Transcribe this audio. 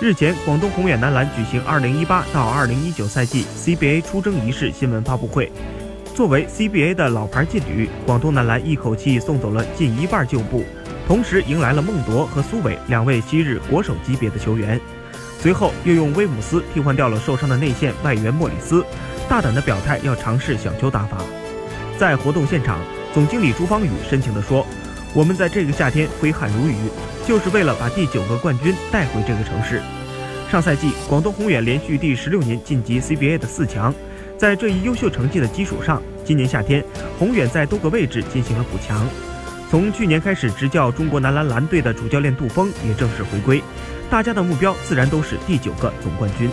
日前，广东宏远男篮举行2018到2019赛季 CBA 出征仪式新闻发布会。作为 CBA 的老牌劲旅，广东男篮一口气送走了近一半旧部，同时迎来了孟铎和苏伟两位昔日国手级别的球员。随后又用威姆斯替换掉了受伤的内线外援莫里斯，大胆的表态要尝试小球打法。在活动现场，总经理朱芳雨深情地说：“我们在这个夏天挥汗如雨。”就是为了把第九个冠军带回这个城市。上赛季，广东宏远连续第十六年晋级 CBA 的四强。在这一优秀成绩的基础上，今年夏天，宏远在多个位置进行了补强。从去年开始执教中国男篮蓝队的主教练杜锋也正式回归。大家的目标自然都是第九个总冠军。